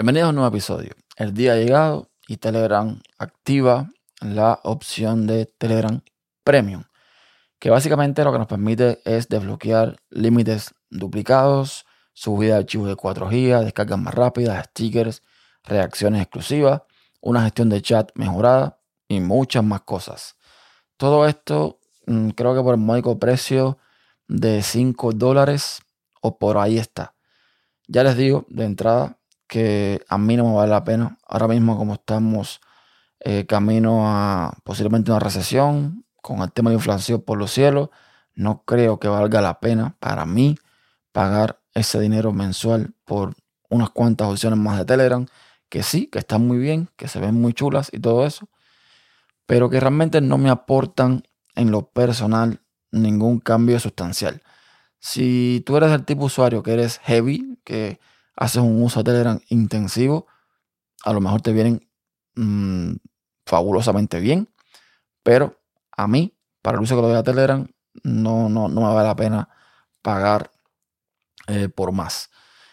Bienvenidos a un nuevo episodio. El día ha llegado y Telegram activa la opción de Telegram Premium, que básicamente lo que nos permite es desbloquear límites duplicados, subida de archivos de 4 GB, descargas más rápidas, stickers, reacciones exclusivas, una gestión de chat mejorada y muchas más cosas. Todo esto mm, creo que por el módico precio de 5 dólares o por ahí está. Ya les digo de entrada que a mí no me vale la pena. Ahora mismo como estamos eh, camino a posiblemente una recesión, con el tema de inflación por los cielos, no creo que valga la pena para mí pagar ese dinero mensual por unas cuantas opciones más de Telegram, que sí, que están muy bien, que se ven muy chulas y todo eso, pero que realmente no me aportan en lo personal ningún cambio sustancial. Si tú eres el tipo de usuario que eres heavy, que haces un uso de Telegram intensivo, a lo mejor te vienen mm, fabulosamente bien, pero a mí, para el uso que lo doy a Telegram, no, no, no me vale la pena pagar eh, por más.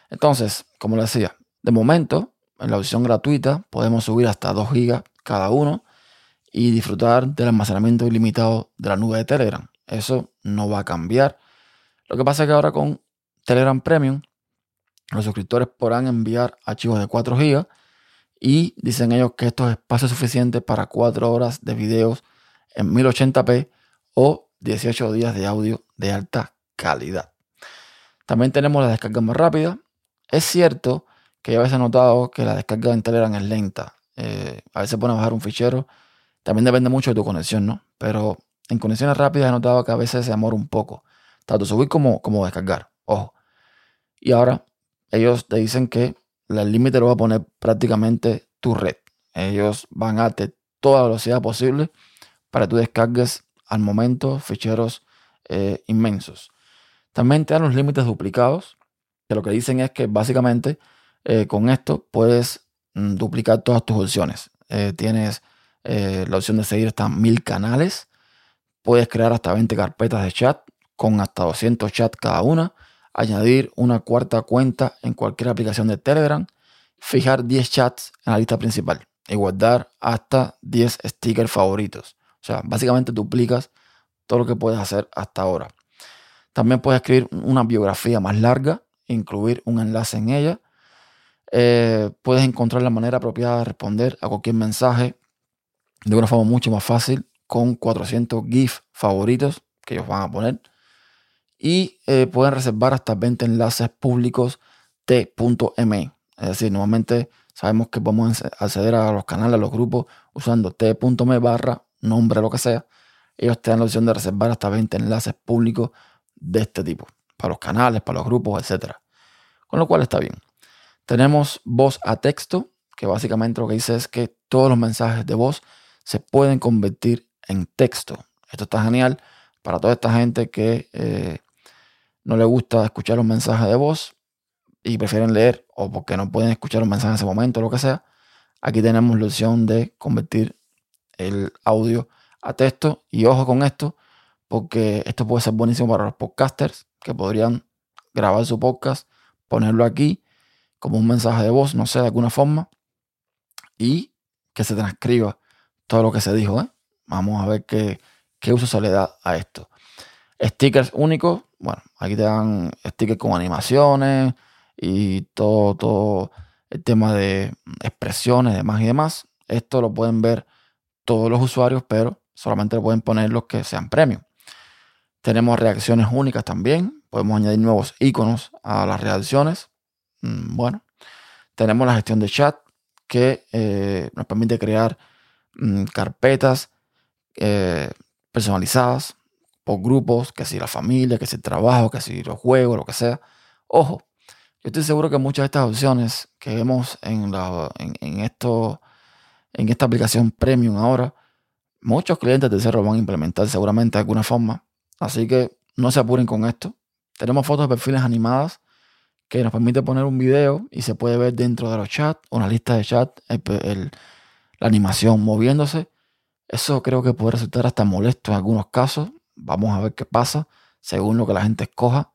Entonces, como les decía, de momento, en la opción gratuita podemos subir hasta 2 GB cada uno y disfrutar del almacenamiento ilimitado de la nube de Telegram. Eso no va a cambiar. Lo que pasa es que ahora con Telegram Premium los suscriptores podrán enviar archivos de 4 GB y dicen ellos que esto es espacio suficiente para 4 horas de videos en 1080p o 18 días de audio de alta calidad. También tenemos la descarga más rápida. Es cierto que a veces he notado que la descarga en Telegram es lenta. Eh, a veces pone a bajar un fichero. También depende mucho de tu conexión, ¿no? Pero en conexiones rápidas he notado que a veces se demora un poco. Tanto subir como, como descargar. Ojo. Y ahora ellos te dicen que el límite lo va a poner prácticamente tu red. Ellos van a darte toda la velocidad posible para que tú descargues al momento ficheros eh, inmensos. También te dan los límites duplicados, que lo que dicen es que básicamente eh, con esto puedes mm, duplicar todas tus opciones. Eh, tienes la opción de seguir hasta mil canales, puedes crear hasta 20 carpetas de chat con hasta 200 chats cada una añadir una cuarta cuenta en cualquier aplicación de Telegram, fijar 10 chats en la lista principal y guardar hasta 10 stickers favoritos. O sea, básicamente duplicas todo lo que puedes hacer hasta ahora. También puedes escribir una biografía más larga, incluir un enlace en ella. Eh, puedes encontrar la manera apropiada de responder a cualquier mensaje de una forma mucho más fácil con 400 GIF favoritos que ellos van a poner y eh, pueden reservar hasta 20 enlaces públicos t.me. Es decir, normalmente sabemos que podemos acceder a los canales, a los grupos, usando t.me barra nombre, lo que sea. Ellos te dan la opción de reservar hasta 20 enlaces públicos de este tipo, para los canales, para los grupos, etc. Con lo cual está bien. Tenemos voz a texto, que básicamente lo que dice es que todos los mensajes de voz se pueden convertir en texto. Esto está genial para toda esta gente que eh, no le gusta escuchar los mensajes de voz y prefieren leer o porque no pueden escuchar los mensajes en ese momento, lo que sea, aquí tenemos la opción de convertir el audio a texto. Y ojo con esto, porque esto puede ser buenísimo para los podcasters que podrían grabar su podcast, ponerlo aquí como un mensaje de voz, no sé, de alguna forma, y que se transcriba todo lo que se dijo. ¿eh? Vamos a ver qué, qué uso se le da a esto. Stickers únicos, bueno, aquí te dan stickers con animaciones y todo, todo el tema de expresiones, demás y demás. Esto lo pueden ver todos los usuarios, pero solamente lo pueden poner los que sean premium. Tenemos reacciones únicas también. Podemos añadir nuevos iconos a las reacciones. Mm, bueno, tenemos la gestión de chat que eh, nos permite crear mm, carpetas eh, personalizadas por grupos, que si la familia, que si el trabajo, que si los juegos, lo que sea. Ojo, yo estoy seguro que muchas de estas opciones que vemos en, esto, en esta aplicación premium ahora, muchos clientes de cerro van a implementar seguramente de alguna forma. Así que no se apuren con esto. Tenemos fotos de perfiles animadas que nos permite poner un video y se puede ver dentro de los chats, una lista de chat, la animación moviéndose. Eso creo que puede resultar hasta molesto en algunos casos. Vamos a ver qué pasa según lo que la gente escoja.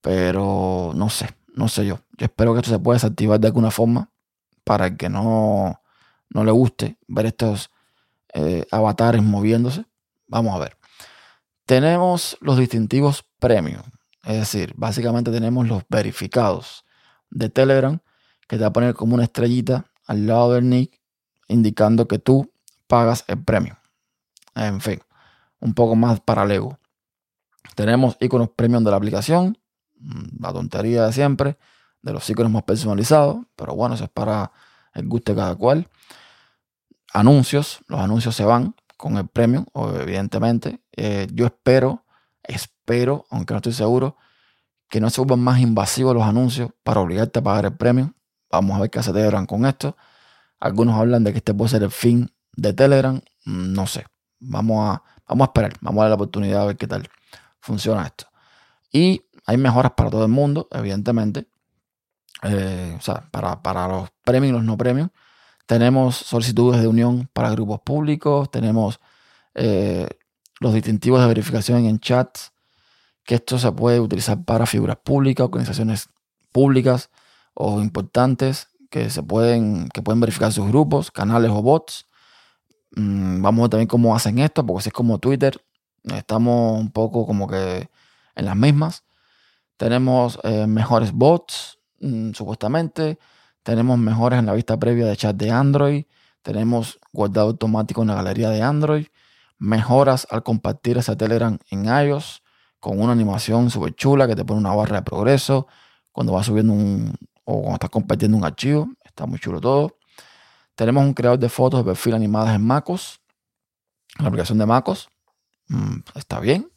Pero no sé, no sé yo. Yo espero que esto se pueda desactivar de alguna forma. para el que no, no le guste ver estos eh, avatares moviéndose. Vamos a ver. Tenemos los distintivos premium. Es decir, básicamente tenemos los verificados de Telegram que te va a poner como una estrellita al lado del nick indicando que tú pagas el premio. En fin, un poco más para. Tenemos iconos premium de la aplicación, mm, la tontería de siempre, de los iconos más personalizados, pero bueno, eso es para el gusto de cada cual. Anuncios, los anuncios se van con el premium, evidentemente. Eh, yo espero, espero, aunque no estoy seguro, que no se vuelvan más invasivos los anuncios para obligarte a pagar el premium. Vamos a ver qué hace Telegram con esto. Algunos hablan de que este puede ser el fin de Telegram. Mm, no sé. Vamos a, vamos a esperar. Vamos a dar la oportunidad a ver qué tal funciona esto. Y hay mejoras para todo el mundo, evidentemente. Eh, o sea, para, para los premios y los no premios. Tenemos solicitudes de unión para grupos públicos. Tenemos eh, los distintivos de verificación en chats. Que esto se puede utilizar para figuras públicas, organizaciones públicas o importantes que se pueden, que pueden verificar sus grupos, canales o bots. Mm, vamos a ver también cómo hacen esto, porque si es como Twitter, estamos un poco como que en las mismas. Tenemos eh, mejores bots, mm, supuestamente. Tenemos mejores en la vista previa de chat de Android. Tenemos guardado automático en la galería de Android. Mejoras al compartir ese Telegram en iOS con una animación súper chula que te pone una barra de progreso cuando vas subiendo un, o cuando estás compartiendo un archivo. Está muy chulo todo. Tenemos un creador de fotos de perfil animadas en MacOS. La aplicación de MacOS. Mm, está bien.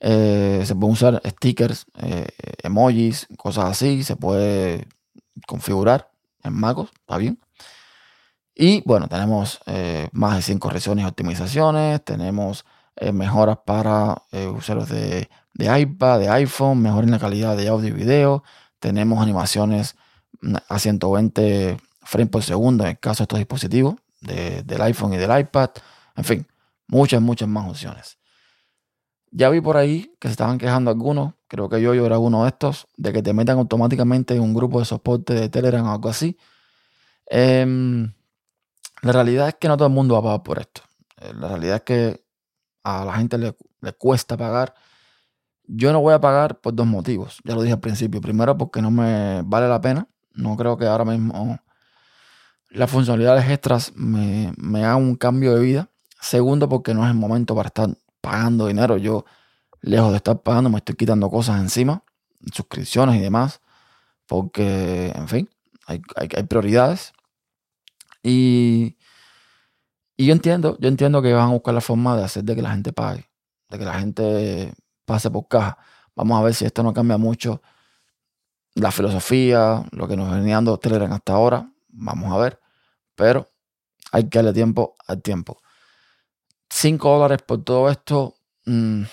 Eh, se pueden usar stickers, eh, emojis, cosas así. Se puede configurar en MacOS. Está bien. Y bueno, tenemos eh, más de 100 correcciones y optimizaciones. Tenemos mejoras para usuarios de, de iPad, de iPhone, mejor en la calidad de audio y video. Tenemos animaciones a 120 frames por segundo en el caso de estos dispositivos, del iPhone y del iPad. En fin, muchas, muchas más opciones. Ya vi por ahí que se estaban quejando algunos, creo que yo, yo era uno de estos, de que te metan automáticamente en un grupo de soporte de Telegram o algo así. Em, la realidad es que no todo el mundo va a pagar por esto. Eh, la realidad es que a la gente le, le cuesta pagar yo no voy a pagar por dos motivos. Ya lo dije al principio. Primero, porque no me vale la pena. No creo que ahora mismo las funcionalidades extras me, me un cambio de vida. Segundo, porque no es el momento para estar pagando dinero. Yo, lejos de estar pagando, me estoy quitando cosas encima, suscripciones y demás. Porque, en fin, hay, prioridades. Y, y yo entiendo, yo entiendo que van a buscar la forma de hacer de que la gente pague. De que la gente pase por caja. Vamos a ver si esto no cambia mucho la filosofía, lo que nos venía dando Telegram hasta ahora. Vamos a ver. Pero hay que darle tiempo al tiempo. 5 dólares por todo esto. Mm,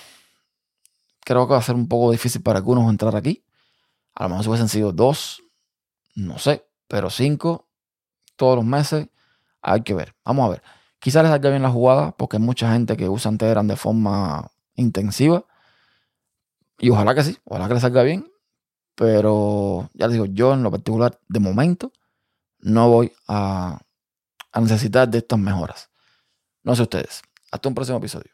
creo que va a ser un poco difícil para algunos entrar aquí. A lo mejor si hubiesen sido 2, no sé, pero 5 todos los meses. Hay que ver. Vamos a ver. Quizás les salga bien la jugada porque hay mucha gente que usa Telegram de forma intensiva y ojalá que sí, ojalá que le salga bien. Pero ya les digo, yo en lo particular, de momento, no voy a, a necesitar de estas mejoras. No sé ustedes. Hasta un próximo episodio.